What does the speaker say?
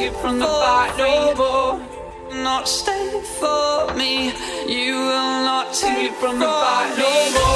take it from the back no more. Not stay for me. You will not take it from the back no more.